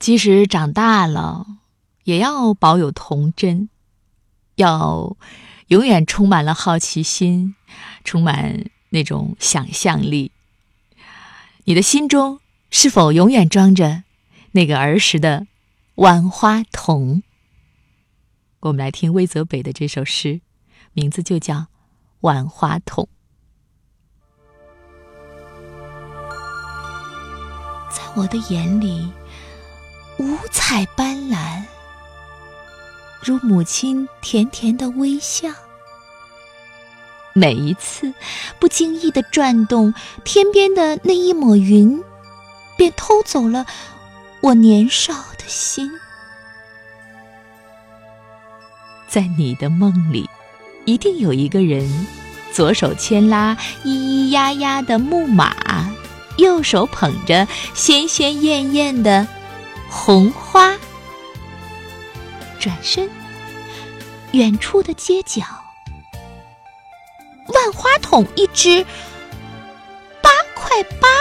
即使长大了，也要保有童真，要永远充满了好奇心，充满那种想象力。你的心中是否永远装着那个儿时的万花筒？我们来听魏泽北的这首诗，名字就叫《万花筒》。在我的眼里。五彩斑斓，如母亲甜甜的微笑。每一次不经意的转动天边的那一抹云，便偷走了我年少的心。在你的梦里，一定有一个人，左手牵拉咿咿呀呀的木马，右手捧着鲜鲜艳艳的。红花，转身，远处的街角，万花筒一只，八块八。